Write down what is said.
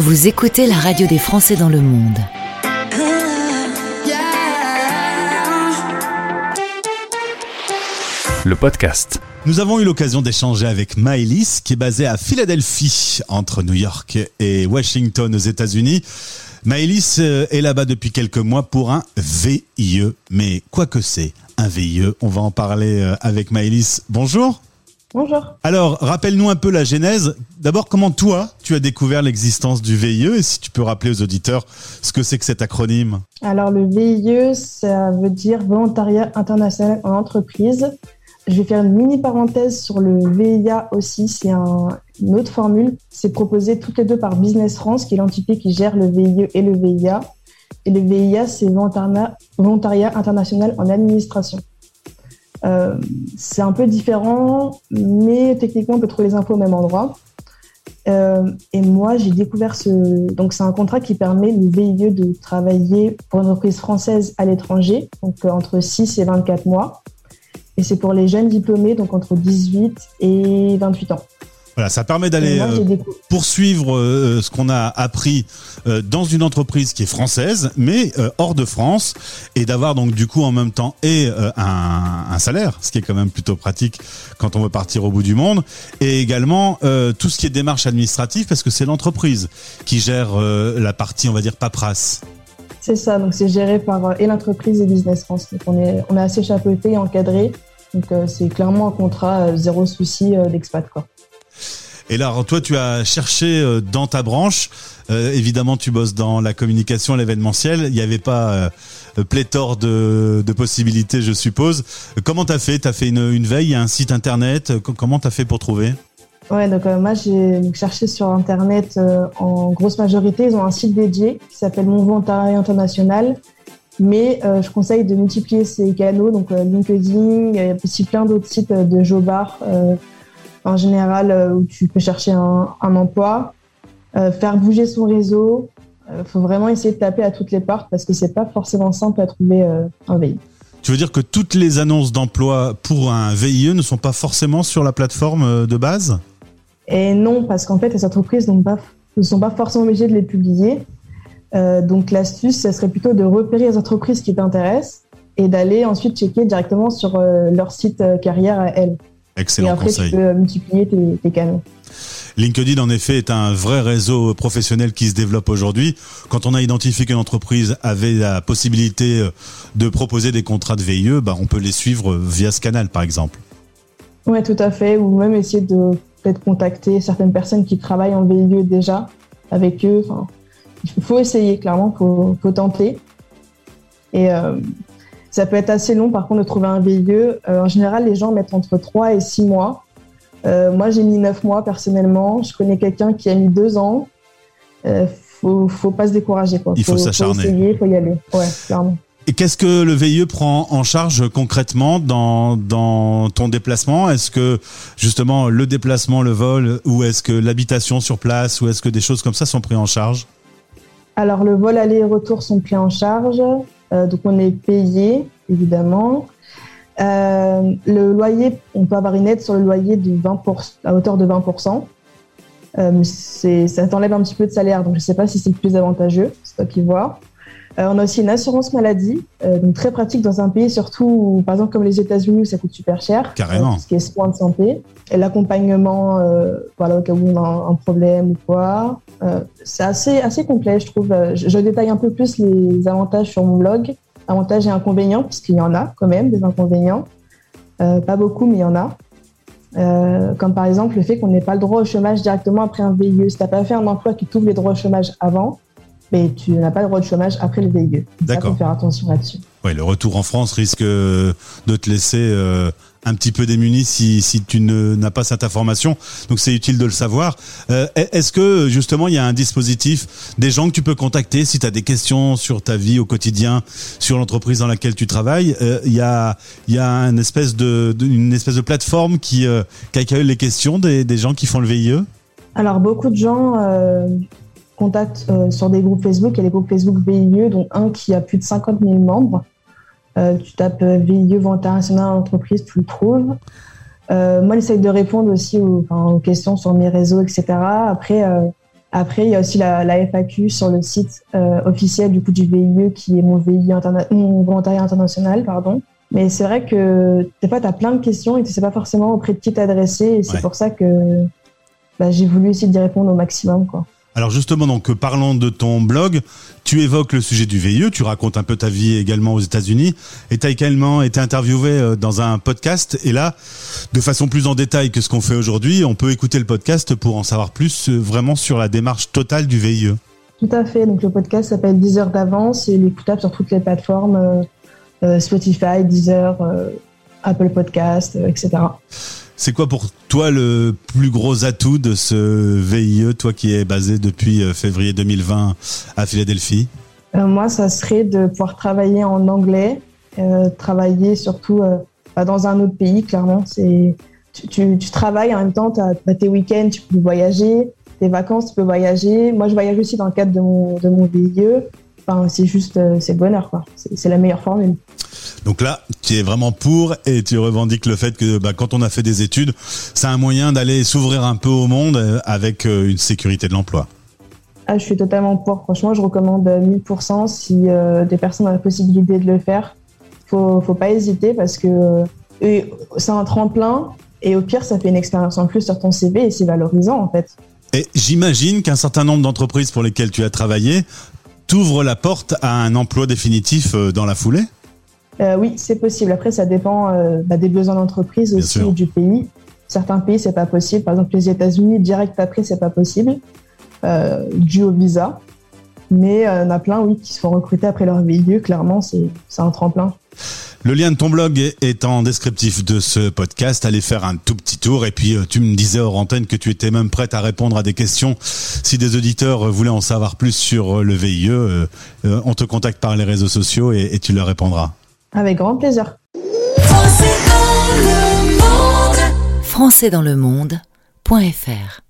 Vous écoutez la radio des Français dans le monde. Le podcast. Nous avons eu l'occasion d'échanger avec Maëlys, qui est basée à Philadelphie, entre New York et Washington aux États-Unis. Maëlys euh, est là-bas depuis quelques mois pour un VIE. Mais quoi que c'est, un VIE, on va en parler euh, avec Maëlys. Bonjour. Bonjour. Alors, rappelle-nous un peu la genèse. D'abord, comment toi, tu as découvert l'existence du VIE et si tu peux rappeler aux auditeurs ce que c'est que cet acronyme? Alors, le VIE, ça veut dire Volontariat international en entreprise. Je vais faire une mini parenthèse sur le VIA aussi. C'est un, une autre formule. C'est proposé toutes les deux par Business France, qui est l'entité qui gère le VIE et le VIA. Et le VIA, c'est Volontariat, Volontariat international en administration. Euh, c'est un peu différent, mais techniquement, on peut trouver les infos au même endroit. Euh, et moi, j'ai découvert ce. Donc, c'est un contrat qui permet le VIE de travailler pour une entreprise française à l'étranger, donc euh, entre 6 et 24 mois. Et c'est pour les jeunes diplômés, donc entre 18 et 28 ans. Voilà, ça permet d'aller moi, euh, poursuivre euh, ce qu'on a appris euh, dans une entreprise qui est française, mais euh, hors de France, et d'avoir donc du coup en même temps et euh, un, un salaire, ce qui est quand même plutôt pratique quand on veut partir au bout du monde, et également euh, tout ce qui est démarche administrative, parce que c'est l'entreprise qui gère euh, la partie, on va dire, paperasse. C'est ça, donc c'est géré par euh, et l'entreprise et Business France. Donc, on est, on est assez chapeauté et encadré. Donc, euh, c'est clairement un contrat euh, zéro souci euh, d'expat, quoi. Et là, toi, tu as cherché euh, dans ta branche. euh, évidemment, tu bosses dans la communication, l'événementiel. Il n'y avait pas euh, pléthore de, possibilités, je suppose. Comment t'as fait? T'as fait une, une veille, un site internet? Co- Comment t'as fait pour trouver? Ouais, donc moi j'ai cherché sur internet en grosse majorité. Ils ont un site dédié qui s'appelle Mon Volontariat International. Mais je conseille de multiplier ces canaux, donc LinkedIn, il y a aussi plein d'autres sites de Jobar euh, en général euh, où tu peux chercher un, un emploi, euh, faire bouger son réseau. Il faut vraiment essayer de taper à toutes les portes parce que c'est pas forcément simple à trouver euh, un VI. Tu veux dire que toutes les annonces d'emploi pour un VIE ne sont pas forcément sur la plateforme euh, de base? Et non, parce qu'en fait, les entreprises pas- ne sont pas forcément obligées de les publier. Euh, donc l'astuce, ça serait plutôt de repérer les entreprises qui t'intéressent et d'aller ensuite checker directement sur euh, leur site euh, carrière à elles. Et Excellent après, conseil. tu peux multiplier tes, tes canaux. LinkedIn, en effet, est un vrai réseau professionnel qui se développe aujourd'hui. Quand on a identifié qu'une entreprise avait la possibilité euh, de proposer des contrats de VIE, bah, on peut les suivre via ce canal, par exemple. Ouais, tout à fait. Ou même essayer de peut-être contacter certaines personnes qui travaillent en VIE déjà avec eux. Enfin, il faut essayer, clairement, faut, faut tenter. Et euh, ça peut être assez long, par contre, de trouver un VIE. Euh, en général, les gens mettent entre 3 et 6 mois. Euh, moi, j'ai mis 9 mois personnellement. Je connais quelqu'un qui a mis 2 ans. Euh, faut, faut pas se décourager. Quoi. Il faut s'acharner. Faut essayer, faut y aller. Ouais, clairement. Et qu'est-ce que le VIE prend en charge concrètement dans, dans ton déplacement? Est-ce que justement le déplacement, le vol, ou est-ce que l'habitation sur place, ou est-ce que des choses comme ça sont prises en charge? Alors, le vol aller et retour sont pris en charge. Euh, donc, on est payé, évidemment. Euh, le loyer, on peut avoir une aide sur le loyer de 20%, à hauteur de 20%. Euh, ça t'enlève un petit peu de salaire, donc je ne sais pas si c'est le plus avantageux, c'est toi qui vois. Euh, on a aussi une assurance maladie, euh, donc très pratique dans un pays, surtout où, par exemple comme les États-Unis où ça coûte super cher. Carrément. Euh, tout ce qui est soins de santé. Et l'accompagnement, euh, voilà, au cas où on a un, problème ou quoi. Euh, c'est assez, assez complet, je trouve. Je, je détaille un peu plus les avantages sur mon blog. Avantages et inconvénients, parce qu'il y en a quand même des inconvénients. Euh, pas beaucoup, mais il y en a. Euh, comme par exemple le fait qu'on n'ait pas le droit au chômage directement après un VIE. Si tu n'as pas fait un emploi qui t'ouvre les droits au chômage avant, mais tu n'as pas le droit de chômage après le VIE. D'accord. faut faire attention là-dessus. Ouais, le retour en France risque euh, de te laisser euh, un petit peu démuni si, si tu n'as pas cette information. Donc c'est utile de le savoir. Euh, Est-ce que justement il y a un dispositif, des gens que tu peux contacter si tu as des questions sur ta vie au quotidien, sur l'entreprise dans laquelle tu travailles? Euh, Il y, a, il y a une espèce de, de- une espèce de plateforme qui, euh, qui accueille les questions des, des gens qui font le VIE Alors, beaucoup de gens euh, euh, sur des groupes Facebook. Il y a les groupes Facebook VIE, dont un qui a plus de 50 000 membres. Euh, tu tapes euh, VIE, Vente internationale entreprise, tu le trouves. Moi, j'essaye de répondre aussi aux, enfin, aux questions sur mes réseaux, etc. Après, Après, il y a aussi la, la FAQ sur le site officiel du coup du VIE qui est mon VIE interna mon volontariat international, pardon. Mais c'est vrai que des fois, tu as plein de questions et tu sais pas forcément auprès de qui t'adresser. Et c'est Ouais. pour ça que bah, j'ai voulu essayer d'y répondre au maximum. Quoi. Alors justement, donc parlant de ton blog, tu évoques le sujet du VIE, tu racontes un peu ta vie également aux États-Unis, et tu as également été interviewé euh, dans un podcast. Et là, de façon plus en détail que ce qu'on fait aujourd'hui, on peut écouter le podcast pour en savoir plus euh, vraiment sur la démarche totale du VIE. Tout à fait. Donc le podcast s'appelle 10 heures d'avance et il est écoutable sur toutes les plateformes euh, Spotify, Deezer, Apple Podcast, etc. C'est quoi pour toi le plus gros atout de ce VIE, toi qui es basé depuis euh, février 2020 à Philadelphie? Euh, moi, ça serait de pouvoir travailler en anglais, euh, travailler surtout bah, dans un autre pays, clairement. C'est tu, travailles en même temps, tu as, tes week-ends, tu peux voyager, tes vacances, tu peux voyager. Moi, je voyage aussi dans le cadre de mon, de mon VIE. Enfin, c'est juste, c'est le bonheur, quoi. C'est la meilleure formule. Donc là, tu es vraiment pour et tu revendiques le fait que bah, quand on a fait des études, c'est un moyen d'aller s'ouvrir un peu au monde euh, avec euh, une sécurité de l'emploi. Ah, je suis totalement pour. Franchement, je recommande 1000% si euh, des personnes ont la possibilité de le faire. Faut, faut pas hésiter parce que euh, c'est un tremplin et au pire, ça fait une expérience en plus sur ton CV et c'est valorisant en fait. Et j'imagine qu'un certain nombre d'entreprises pour lesquelles tu as travaillé t'ouvrent la porte à un emploi définitif dans la foulée. Euh, oui, c'est possible. Après, ça dépend euh, bah, des besoins d'entreprise aussi et du pays. Certains pays, c'est pas possible. Par exemple, les États-Unis, direct après, c'est pas possible, euh, dû au visa. Mais euh, il y en a plein, oui, qui se font recruter après leur VIE. Clairement, c'est un tremplin. Le lien de ton blog est- en descriptif de ce podcast. Allez faire un tout petit tour. Et puis, euh, tu me disais hors antenne que tu étais même prête à répondre à des questions. Si des auditeurs euh, voulaient en savoir plus sur euh, le VIE, euh, euh, on te contacte par les réseaux sociaux et, et tu leur répondras. Avec grand plaisir. Français dans le monde.fr